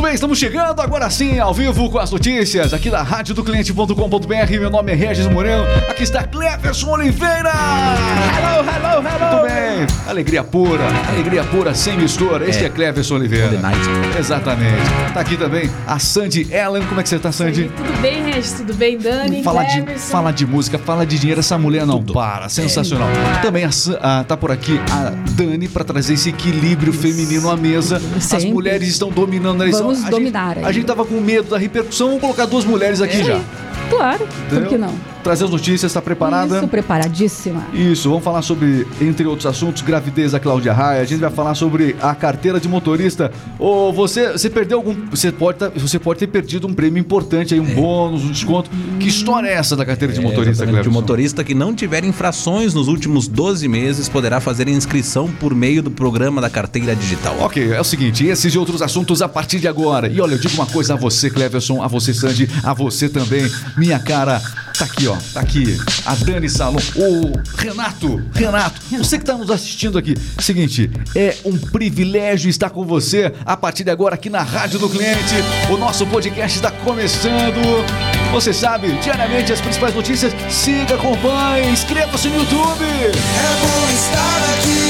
Muito bem, estamos chegando agora sim, ao vivo com as notícias aqui da rádio do cliente.com.br. Meu nome é Regis Moreno, aqui está Cleverson Oliveira. Hello, hello, hello. Muito bem, alegria pura, alegria pura, sem mistura. Este é, é Cleverson Oliveira. Exatamente. Tá aqui também a Sandy Ellen. Como é que você tá, Sandy? Tudo bem, Regis? Tudo bem, Dani? Fala de, fala de música, fala de dinheiro. Essa mulher não Tudo. para, sensacional. É. Também a, a, tá por aqui a Dani para trazer esse equilíbrio feminino à mesa. Sempre. As mulheres estão dominando a eleição. Vamos a dominar. Gente, a gente tava com medo da repercussão, vamos colocar duas mulheres aqui é. já. Claro, Entendeu? por que não? trazer as notícias, está preparada? Isso, preparadíssima. Isso, vamos falar sobre, entre outros assuntos, gravidez da Cláudia Raia. A gente vai falar sobre a carteira de motorista. Ou você, você perdeu algum. Você pode, tá, você pode ter perdido um prêmio importante aí, um é. bônus, um desconto. Que história é essa da carteira de é, motorista, De motorista que não tiver infrações nos últimos 12 meses poderá fazer inscrição por meio do programa da carteira digital. Ok, é o seguinte, esses e outros assuntos a partir de agora. E olha, eu digo uma coisa a você, Cleverson, a você, Sandy, a você também, minha cara. Tá aqui, ó. Tá aqui. A Dani Salom. O Renato. Renato, você que tá nos assistindo aqui. Seguinte, é um privilégio estar com você a partir de agora aqui na Rádio do Cliente. O nosso podcast está começando. Você sabe, diariamente as principais notícias. Siga, acompanhe, inscreva-se no YouTube. É bom estar aqui.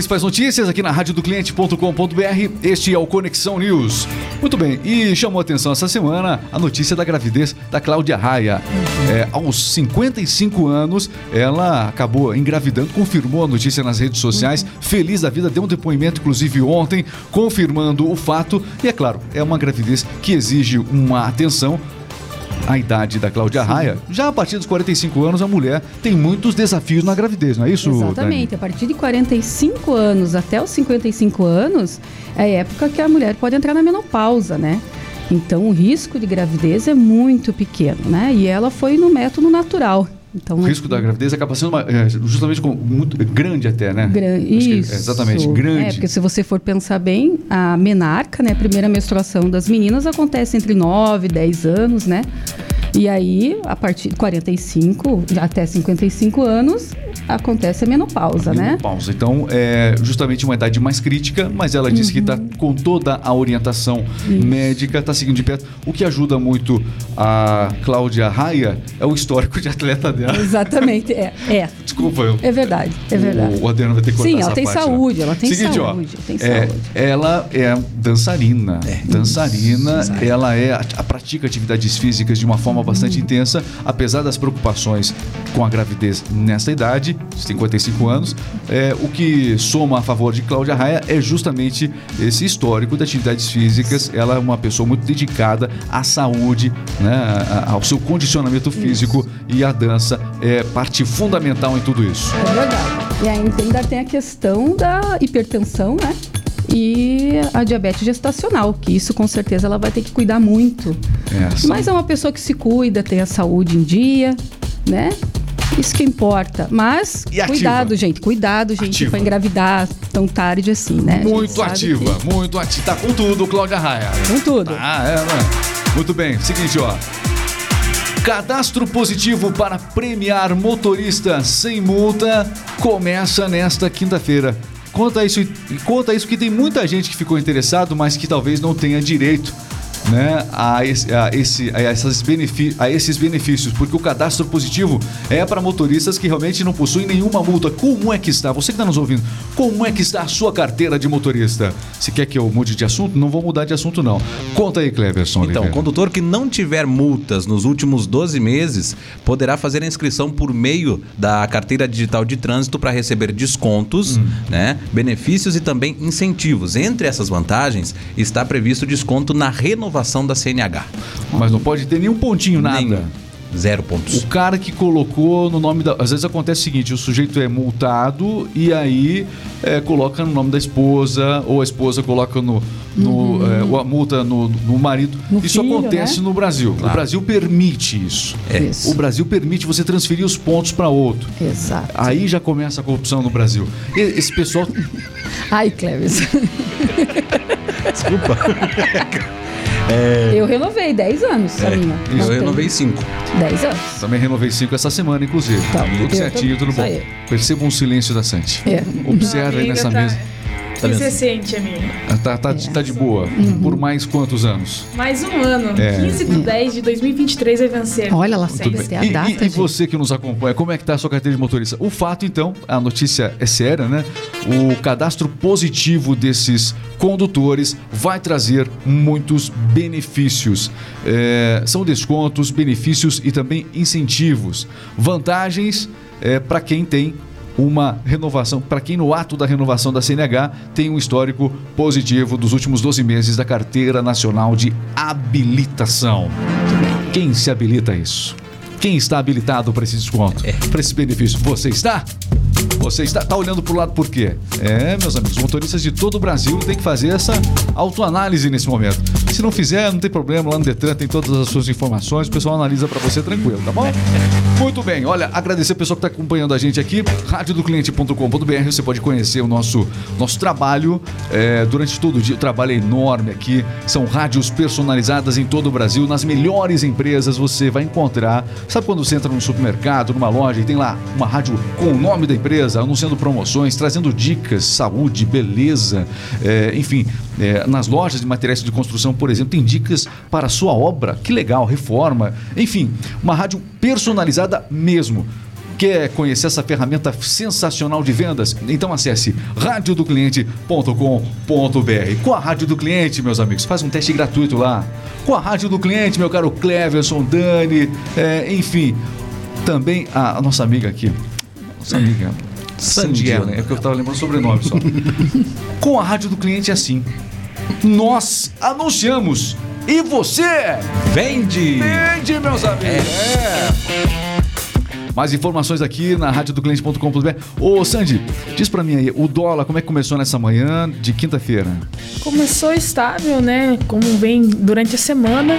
Principais notícias aqui na rádio do cliente.com.br. Este é o Conexão News. Muito bem, e chamou atenção essa semana a notícia da gravidez da Cláudia Raia. É, aos 55 anos, ela acabou engravidando, confirmou a notícia nas redes sociais. Feliz da vida, deu um depoimento, inclusive ontem, confirmando o fato. E é claro, é uma gravidez que exige uma atenção a idade da Cláudia Raia, já a partir dos 45 anos a mulher tem muitos desafios na gravidez, não é isso? Exatamente. Dani? A partir de 45 anos até os 55 anos é a época que a mulher pode entrar na menopausa, né? Então o risco de gravidez é muito pequeno, né? E ela foi no método natural. Então, o risco da gravidez acaba sendo uma, é, justamente com, muito grande até, né? Grande, isso. É, exatamente, grande. É, porque se você for pensar bem, a menarca, né, a primeira menstruação das meninas acontece entre 9 e 10 anos, né? E aí, a partir de 45 até 55 anos, acontece a menopausa, a né? Menopausa. Então, é justamente uma idade mais crítica, mas ela disse uhum. que está com toda a orientação Isso. médica, está seguindo de perto. O que ajuda muito a Cláudia Raia é o histórico de atleta dela. Exatamente, é. é. Desculpa, eu. É verdade, é verdade. O, Adriano vai ter que cortar Sim, ela tem parte, saúde, né? ela tem Seguinte, saúde. Ó, tem é, saúde. Ela é dançarina. É. Dançarina, Isso. ela é a, a pratica atividades físicas de uma forma bastante uhum. intensa, apesar das preocupações com a gravidez nessa idade, 55 anos. É, o que soma a favor de Cláudia Raia é justamente esse histórico de atividades físicas. Ela é uma pessoa muito dedicada à saúde, né, ao seu condicionamento físico isso. e a dança é parte fundamental em tudo isso. É verdade. E ainda tem a questão da hipertensão, né? e a diabetes gestacional, que isso com certeza ela vai ter que cuidar muito. É, Mas é uma pessoa que se cuida, tem a saúde em dia, né? Isso que importa. Mas, cuidado, gente. Cuidado, gente, para engravidar tão tarde assim, né? Muito ativa, que... muito ativa. Tá com tudo, Cláudia Raia. Com tudo. Ah, é, né? Muito bem. Seguinte, ó. Cadastro positivo para premiar motorista sem multa começa nesta quinta-feira. Conta isso, conta isso que tem muita gente que ficou interessado, mas que talvez não tenha direito né, a, esse, a, esse, a, essas a esses benefícios, porque o cadastro positivo é para motoristas que realmente não possuem nenhuma multa. Como é que está? Você que está nos ouvindo, como é que está a sua carteira de motorista? Se quer que eu mude de assunto, não vou mudar de assunto, não. Conta aí, Cleverson. Então, o condutor que não tiver multas nos últimos 12 meses poderá fazer a inscrição por meio da carteira digital de trânsito para receber descontos, hum. né, benefícios e também incentivos. Entre essas vantagens está previsto desconto na renovação da CNH. Mas não pode ter nenhum pontinho, nada. Nenhum. Zero pontos. O cara que colocou no nome da. Às vezes acontece o seguinte: o sujeito é multado e aí é, coloca no nome da esposa, ou a esposa coloca no, no, é, a multa no, no marido. No isso filho, acontece né? no Brasil. O Brasil permite isso. Isso. O Brasil permite você transferir os pontos para outro. Exato. Aí já começa a corrupção no Brasil. E- Esse pessoal. Ai, Cleves. Desculpa. Eu renovei 10 anos a minha. Eu Não tem- renovei cinco. 10 anos. Também renovei cinco essa semana, inclusive. Tá, tudo eu certinho, tô- tudo bom. isso. Perceba um silêncio da Santi. É. Observe nessa tá- mesa. Que você sente, amiga? Tá, tá, tá de boa. Por mais quantos anos? Mais um ano. É. 15 de 10 de 2023 vai vencer. Olha lá, Tudo sempre bem. tem a E, data. e- e você que nos acompanha, como é que tá a sua carteira de motorista? O fato, então, a notícia é séria, né? O cadastro positivo desses condutores vai trazer muitos benefícios. É, são descontos, benefícios e também incentivos. Vantagens para quem tem uma renovação, para quem no ato da renovação da CNH tem um histórico positivo dos últimos 12 meses da Carteira Nacional de Habilitação. Quem se habilita a isso? Quem está habilitado para esse desconto? Para esse benefício? Você está? Você está tá olhando para o lado por quê? É, meus amigos, motoristas de todo o Brasil têm que fazer essa autoanálise nesse momento. Se não fizer, não tem problema, lá no Detran tem todas as suas informações, o pessoal analisa para você tranquilo, tá bom? Muito bem, olha, agradecer o pessoal que está acompanhando a gente aqui, radiodocliente.com.br, você pode conhecer o nosso, nosso trabalho é, durante todo o dia, o trabalho é enorme aqui, são rádios personalizadas em todo o Brasil, nas melhores empresas você vai encontrar, sabe quando você entra num supermercado, numa loja e tem lá uma rádio com o nome da empresa, anunciando promoções, trazendo dicas, saúde, beleza, é, enfim, é, nas lojas de materiais de construção, por exemplo, tem dicas para a sua obra, que legal, reforma, enfim, uma rádio personalizada mesmo. Quer conhecer essa ferramenta sensacional de vendas? Então acesse radiodocliente.com.br. Com a Rádio do Cliente, meus amigos, faz um teste gratuito lá. Com a Rádio do Cliente, meu caro Cleverson, Dani, é, enfim, também a, a nossa amiga aqui, nossa amiga, Sandiela, é que eu estava lembrando o sobrenome só. Com a Rádio do Cliente é assim. Nós anunciamos e você Vende! Vende, meus amigos. É. Mais informações aqui na radiodocliente.com.br. Ô, Sandy, diz pra mim aí, o dólar, como é que começou nessa manhã de quinta-feira? Começou estável, né? Como vem durante a semana.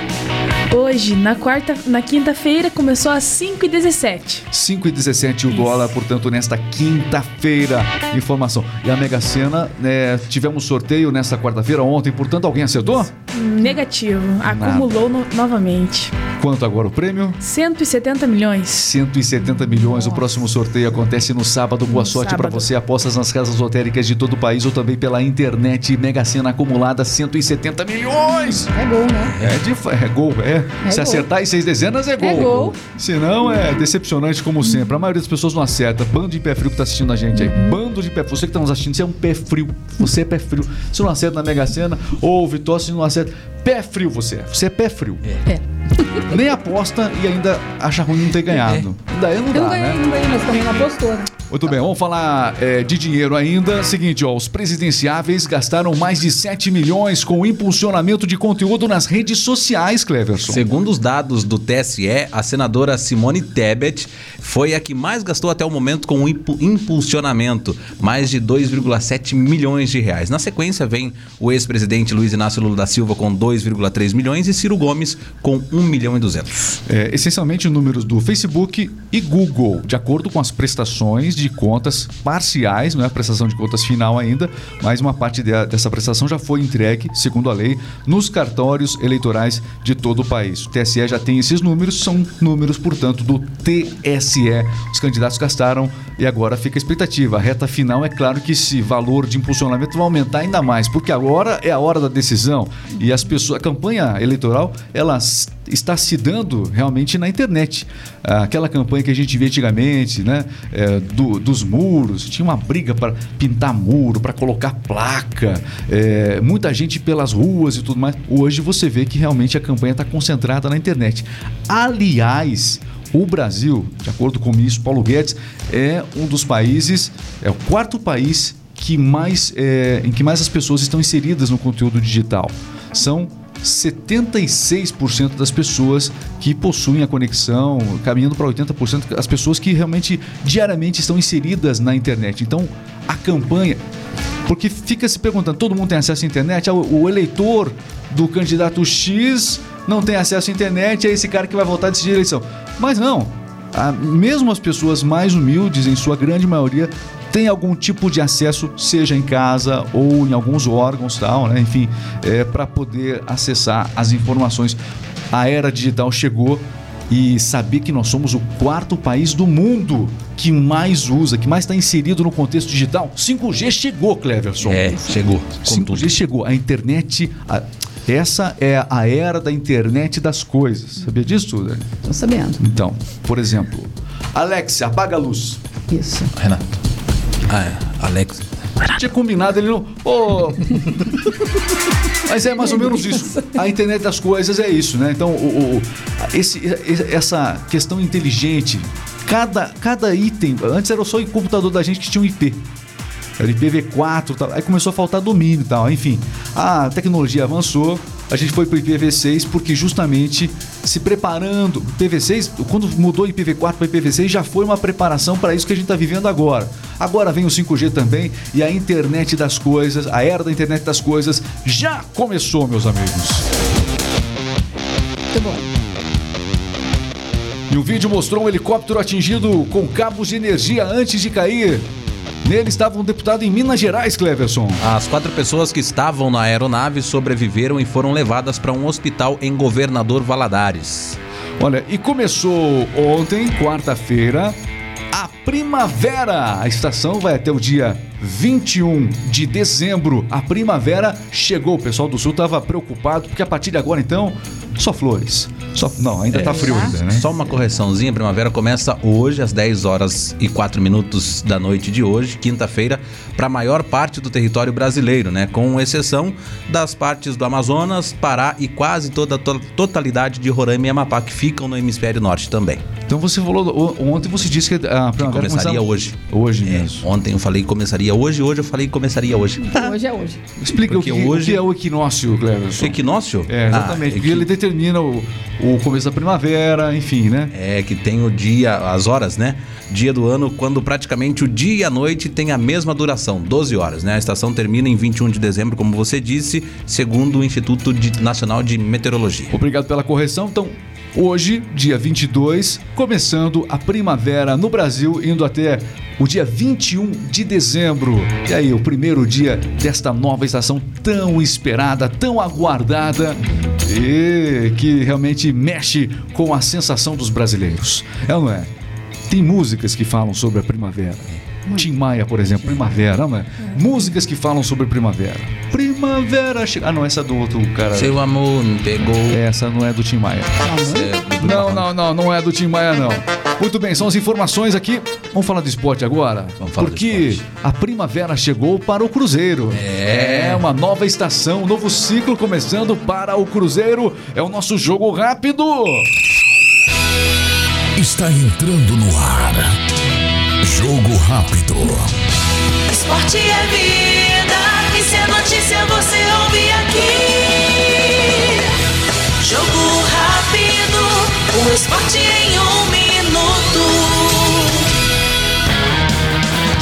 Hoje, na quarta, na quinta-feira, começou às 5h17. 5,17 o dólar, portanto, nesta quinta-feira. Informação. E a Mega Sena, né, tivemos sorteio nesta quarta-feira, ontem, portanto, alguém acertou? Negativo. Acumulou no- novamente. Quanto agora o prêmio? 170 milhões. 170 milhões. O próximo sorteio acontece no sábado. Boa No sorte para você. Apostas nas casas lotéricas de todo o país ou também pela internet. Mega Sena acumulada 170 milhões. É gol, né? É, de, é gol, é. É Se gol. acertar em seis dezenas é gol. gol. Se não, é decepcionante como sempre. A maioria das pessoas não acerta. Bando de pé frio que tá assistindo a gente aí. Uhum. Bando de pé Você que tá nos assistindo, você é um pé frio. Você é pé frio. Se não acerta na Mega Sena, ou Vitória, se não acerta. Pé frio você é. Você é pé frio. É. Nem aposta e ainda acha ruim não ter ganhado. Daí não Eu dá, não ganhei, né? não ganhei, mas também não apostou. né? Muito bem, vamos falar é, de dinheiro ainda. Seguinte, ó, os presidenciáveis gastaram mais de 7 milhões com o impulsionamento de conteúdo nas redes sociais, Cleverson. Segundo os dados do TSE, a senadora Simone Tebet foi a que mais gastou até o momento com o impu- impulsionamento, mais de 2,7 milhões de reais. Na sequência vem o ex-presidente Luiz Inácio Lula da Silva com 2,3 milhões e Ciro Gomes com 1 milhão e 200. É, essencialmente números do Facebook e Google, de acordo com as prestações de contas parciais, não é a prestação de contas final ainda, mas uma parte de- dessa prestação já foi entregue, segundo a lei, nos cartórios eleitorais de todo o país. O TSE já tem esses números, são números, portanto, do TSE. Os candidatos gastaram e agora fica a expectativa. A reta final é claro que esse valor de impulsionamento vai aumentar ainda mais, porque agora é a hora da decisão e as pessoas, a campanha eleitoral, ela s- está se dando realmente na internet. Ah, Aquela campanha que a gente via antigamente, né, é, do- dos muros, tinha uma briga para pintar muro, para colocar placa, é, muita gente pelas ruas e tudo mais. Hoje você vê que realmente a campanha está concentrada na internet. Aliás, o Brasil, de acordo com o ministro Paulo Guedes, é um dos países, é o quarto país que mais, é, em que mais as pessoas estão inseridas no conteúdo digital. São 76% das pessoas que possuem a conexão, caminhando para 80% as pessoas que realmente diariamente estão inseridas na internet. Então, a campanha Porque fica se perguntando, todo mundo tem acesso à internet? Ah, O, eleitor do candidato X não tem acesso à internet, é esse cara que vai votar e decidir a eleição. Mas não. Ah, mesmo as pessoas mais humildes, em sua grande maioria, têm algum tipo de acesso, seja em casa ou em alguns órgãos, tal, né? enfim, é, para poder acessar as informações. A era digital chegou e saber que nós somos o quarto país do mundo que mais usa, que mais está inserido no contexto digital. 5G chegou, Cleverson. É, chegou. Com 5G tudo. chegou. A internet. a- essa é a era da internet das coisas. Sabia disso, tudo? Tô sabendo. Então, por exemplo, Alex, apaga a luz. Isso. Renato. Ah, é. Alex. Tinha combinado, ele não. Ô! Mas é mais ou menos isso. A internet das coisas é isso, né? Então, o, o- esse, essa questão inteligente, cada, cada item. Antes era só o computador da gente que tinha um IP. Era IPv4 e tal. Aí começou a faltar domínio e tal. Enfim, a tecnologia avançou. A gente foi para o IPv6 porque justamente se preparando. IPv6, quando mudou IPv4 para IPv6, já foi uma preparação para isso que a gente está vivendo agora. Agora vem o 5G também e a internet das coisas, a era da internet das coisas já começou, meus amigos. Muito bom. E o vídeo mostrou um helicóptero atingido com cabos de energia antes de cair. Nele estava um deputado em Minas Gerais, Cleverson. As quatro pessoas que estavam na aeronave sobreviveram e foram levadas para um hospital em Governador Valadares. Olha, e começou ontem, quarta-feira, a primavera. A estação vai até o dia 21 de dezembro. A primavera chegou. O pessoal do sul estava preocupado, porque a partir de agora, então, só flores. Só... Não, ainda tá frio ainda, né? Só uma correçãozinha, a primavera começa hoje às 10 horas e 4 minutos da noite de hoje, quinta-feira, para a maior parte do território brasileiro, né? Com exceção das partes do Amazonas, Pará e quase toda a to- totalidade de Roraima e Amapá, que ficam no hemisfério norte também. Então você falou, ontem você disse que a primavera começaria começava- hoje. Hoje É, mesmo. ontem eu falei que começaria hoje, hoje eu falei que começaria hoje. Hoje é hoje. Explica o que, hoje- o que é o equinócio, Cleverson. Equinócio? É, exatamente. Ah, porque ele determina o, o começo da primavera, enfim, né? É que tem o dia, as horas, né? Dia do ano, quando praticamente o dia e a noite tem a mesma duração, 12 horas, né? A estação termina em 21 de dezembro, como você disse, segundo o Instituto Nacional de Meteorologia. Obrigado pela correção. Então, hoje, dia 22, começando a primavera no Brasil, indo até o dia 21 de dezembro. E aí, o primeiro dia desta nova estação tão esperada, tão aguardada e que realmente mexe com a sensação dos brasileiros. É ou não é? Tem músicas que falam sobre a primavera. Tim Maia, por exemplo, primavera, não é? Músicas que falam sobre primavera. Primavera chega. Ah, não, essa é do outro cara. Seu amor me pegou. Essa não é do Tim Maia. É, Não, não, não, não é do Tim Maia, não. Muito bem, são as informações aqui. Vamos falar do esporte agora? Vamos falar do Porque a primavera chegou para o Cruzeiro. É. uma nova estação, um novo ciclo começando para o Cruzeiro. É o nosso jogo rápido. Está entrando no ar. Jogo rápido. Esporte é vida, rápido, o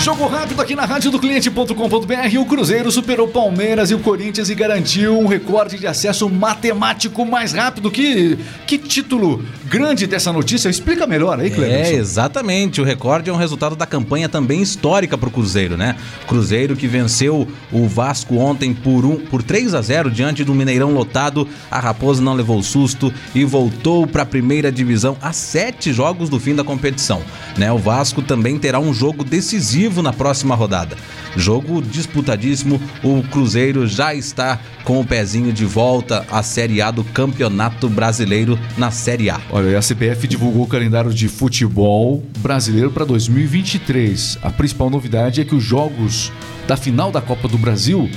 Jogo rápido aqui na rádio do cliente.com.br. O Cruzeiro superou Palmeiras e o Corinthians e garantiu um recorde de acesso matemático mais rápido. Que, que título grande dessa notícia. Explica melhor aí, É, Cleberson. exatamente. O recorde é um resultado da campanha também histórica para o Cruzeiro, né? Cruzeiro que venceu o Vasco ontem por, um, por 3 a 0 diante do Mineirão lotado. A Raposa não levou susto e voltou para a primeira divisão a sete jogos do fim da competição. Né? O Vasco também terá um jogo decisivo na próxima rodada. Jogo disputadíssimo. O Cruzeiro já está com o pezinho de volta à Série A do Campeonato Brasileiro na Série A. Olha, a CBF divulgou o calendário de futebol brasileiro para 2023. A principal novidade é que os jogos da final da Copa do Brasil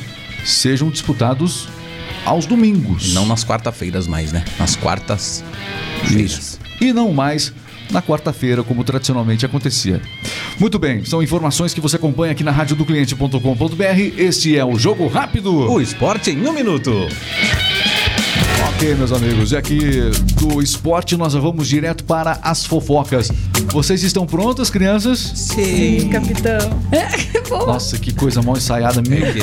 sejam disputados aos domingos. Não nas quarta-feiras mais, né? Nas quartas-feiras. E não mais na quarta-feira, como tradicionalmente acontecia. Muito bem, são informações que você acompanha aqui na rádio do cliente.com.br. Este é o Jogo Rápido. O esporte em um minuto. Ok, meus amigos, e aqui do esporte nós vamos direto para as fofocas. Vocês estão prontas, crianças? Sim, capitão. Nossa, que coisa mal ensaiada mesmo.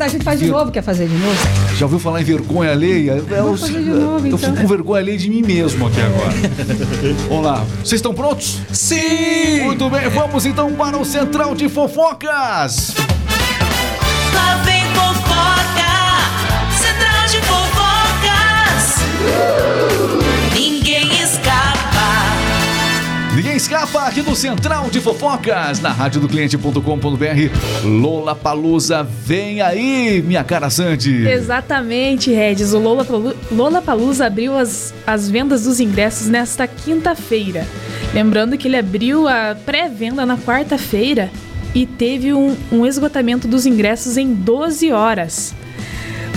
A gente faz de novo, quer fazer de novo? Já ouviu falar em vergonha alheia? Eu, fazer de novo, eu então. fico com vergonha alheia de mim mesmo aqui agora. Vamos lá. Vocês estão prontos? Sim! Muito bem, vamos então para o Central de Fofocas. Escapa aqui do Central de Fofocas, na radiodocliente.com.br. Lola Palusa, vem aí, minha cara Sandy. Exatamente, Regis. O Lola, Lola Palusa abriu as, as vendas dos ingressos nesta quinta-feira. Lembrando que ele abriu a pré-venda na quarta-feira e teve um, um esgotamento dos ingressos em 12 horas.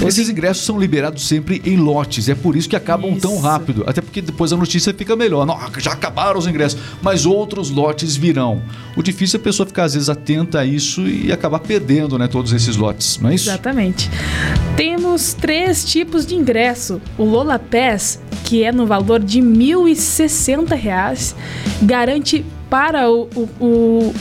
Esses ingressos são liberados sempre em lotes, é por isso que acabam tão Isso. rápido. Até porque depois a notícia fica melhor. Não, já acabaram os ingressos, mas outros lotes virão. O difícil é a pessoa ficar às vezes atenta a isso e acabar perdendo, né, todos esses lotes, não é isso? Exatamente. Temos três tipos de ingresso. O Lola Pass, que é no valor de 1.060 reais, garante para o, o- o-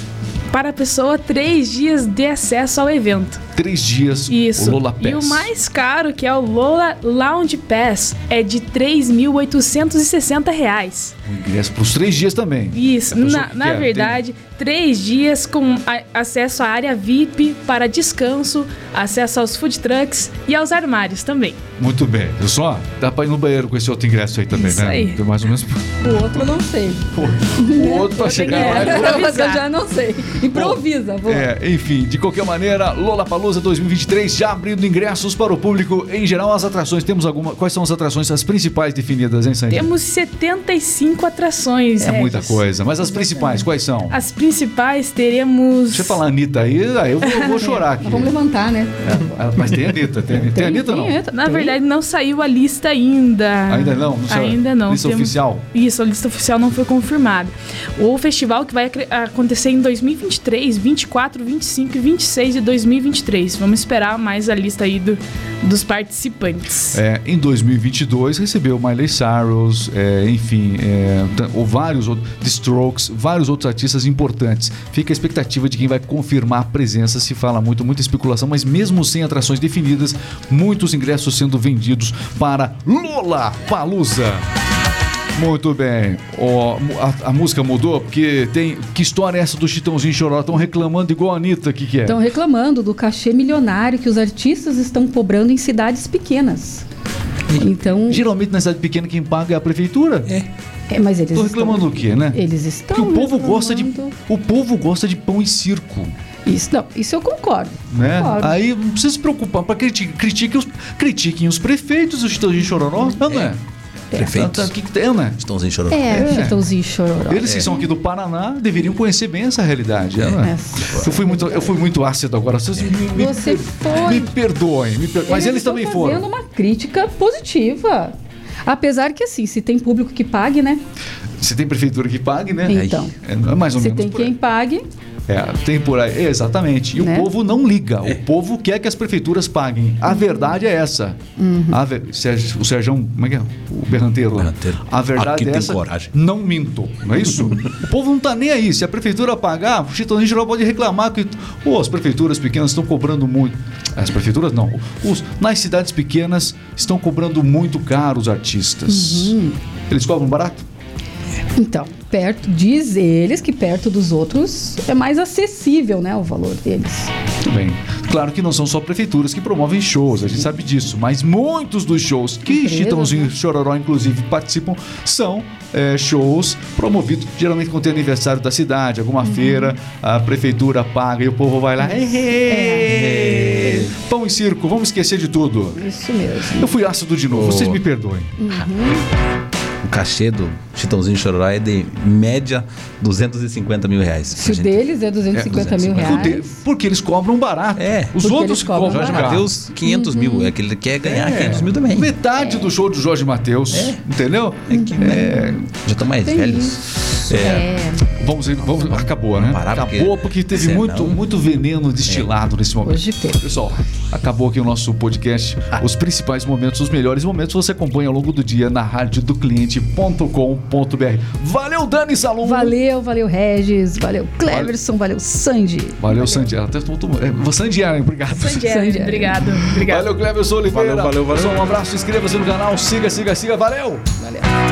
para a pessoa três dias de acesso ao evento. Três dias, Isso. o Lola Pass. E o mais caro, que é o Lola Lounge Pass, é de 3.860 reais. O ingresso para os três dias também. Isso, na, que na quer, verdade, três dias com a- acesso à área VIP para descanso, acesso aos food trucks e aos armários também. Muito bem. Eu só dá pra ir no banheiro com esse outro ingresso aí também, Isso né? aí. Tem mais ou menos. O outro eu não sei. O outro pra chegar lá. Mas eu já não sei. Improvisa, vou. É, enfim, de qualquer maneira, Lola Palusa 2023 já abrindo ingressos para o público em geral. As atrações, temos alguma. Quais são as atrações, as principais definidas, hein, Sandy? Temos 75 atrações. É muita Regis. coisa. Mas as principais, quais são? As principais teremos. Deixa eu falar Anitta aí, aí eu vou, vou chorar aqui. Vamos levantar, né? É, mas tem Anitta, tem Anitta. Tem, Anitta não? entra, Na tem. verdade, não saiu a lista ainda. Ainda não? Não saiu? Ainda não. Lista oficial? Isso, a lista oficial não foi confirmada. O festival que vai acontecer em 2023, 24, 25 e 26 de 2023. Vamos esperar mais a lista aí do- dos participantes. É, em 2022 recebeu Miley Cyrus, é, enfim, é, ou vários outros, The Strokes, vários outros artistas importantes. Fica a expectativa de quem vai confirmar a presença. Se fala muito, muita especulação, mas mesmo sem atrações definidas, muitos ingressos sendo vendidos para Lola Palusa. Muito bem. Ó, a, a música mudou porque tem. Que história é essa do Chitãozinho Choró? Estão reclamando igual a Anitta, o que, que é? Estão reclamando do cachê milionário que os artistas estão cobrando em cidades pequenas. Então, Geralmente na cidade pequena quem paga é a prefeitura. É. é, mas eles Tô reclamando estão, o quê, né? Eles estão Porque o povo gosta de reclamando. o povo gosta de pão e circo, Isso não, isso eu concordo. né? Concordo. Aí não precisa se preocupar para critiquem, critiquem os critiquem os prefeitos, o Chitãozinho Chororó, não é? Prefeitos. O que que tem, né? Estãozinho chorando. É, É. Chitãozinho Chororó. Eles que são aqui do Paraná deveriam conhecer bem essa realidade, não é? É. Eu fui muito eu fui muito ácido agora. Vocês me, me- Você foi. me perdoem, me per- mas eles também fazendo foram. uma crítica positiva. Apesar que assim, se tem público que pague, né? Se tem prefeitura que pague, né? Então. É, é mais ou Se menos tem por aí. quem pague, É, tem por aí. Exatamente. E Né? o povo não liga. O povo quer que as prefeituras paguem. A verdade é essa. Uhum. A ver- Sérgio- O Sérgio, como é que é? O Berranteiro. Berranteiro. A verdade Aqui é tem essa. coragem. Não minto. Não é isso? o povo não tá nem aí. Se a prefeitura pagar, o Chitãozinho Geral pode reclamar que "Pô, as prefeituras pequenas estão cobrando muito. As prefeituras não. Os, nas cidades pequenas estão cobrando muito caro os artistas. Uhum. Eles cobram barato? Então, perto, diz eles que perto dos outros é mais acessível, né, o valor deles. Muito bem. Claro que não são só prefeituras que promovem shows, a gente sabe disso, mas muitos dos shows que Chitãozinho né? Chororó, inclusive, participam são é, shows promovidos, geralmente quando tem aniversário da cidade, alguma Uhum. feira, a prefeitura paga e o povo vai lá. "Ê, Pão e circo, vamos esquecer de tudo. Isso mesmo. Eu fui ácido de novo, Oh. vocês me perdoem. O cachê do Chitãozinho Chororó é de média 250 mil reais. Se o Gente, deles é 250 mil Porque- reais. Porque eles cobram barato. É. Os Porque outros cobram Jorge. Matheus, 500 mil. É que ele quer ganhar É. 500 mil também. Metade do show do Jorge Matheus, entendeu? É que, né, Já estão mais Tem velhos. isso. Isso. É. Vamos, vamos acabou, né? parar, acabou porque porque teve senão- muito, muito veneno destilado nesse momento. Hoje teve. Pessoal, acabou aqui o nosso podcast. Os principais momentos, os melhores momentos você acompanha ao longo do dia na radiodocliente.com.br. Valeu, Dani Salom. Valeu, valeu, Regis. Valeu, Cleverson. Valeu, Sandy. Valeu, Sandiara. Até tô, tô, é, Sandiara, obrigado. Sandiara, Sandiara. obrigado. Obrigado. Valeu, Cleverson Oliveira. Valeu, valeu, valeu. Pessoal, um abraço, inscreva-se no canal, siga, siga, siga. Valeu! Valeu.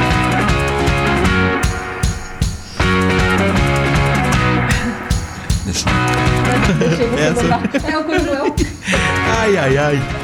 Essa-. É o Cruel. Ai, ai, ai.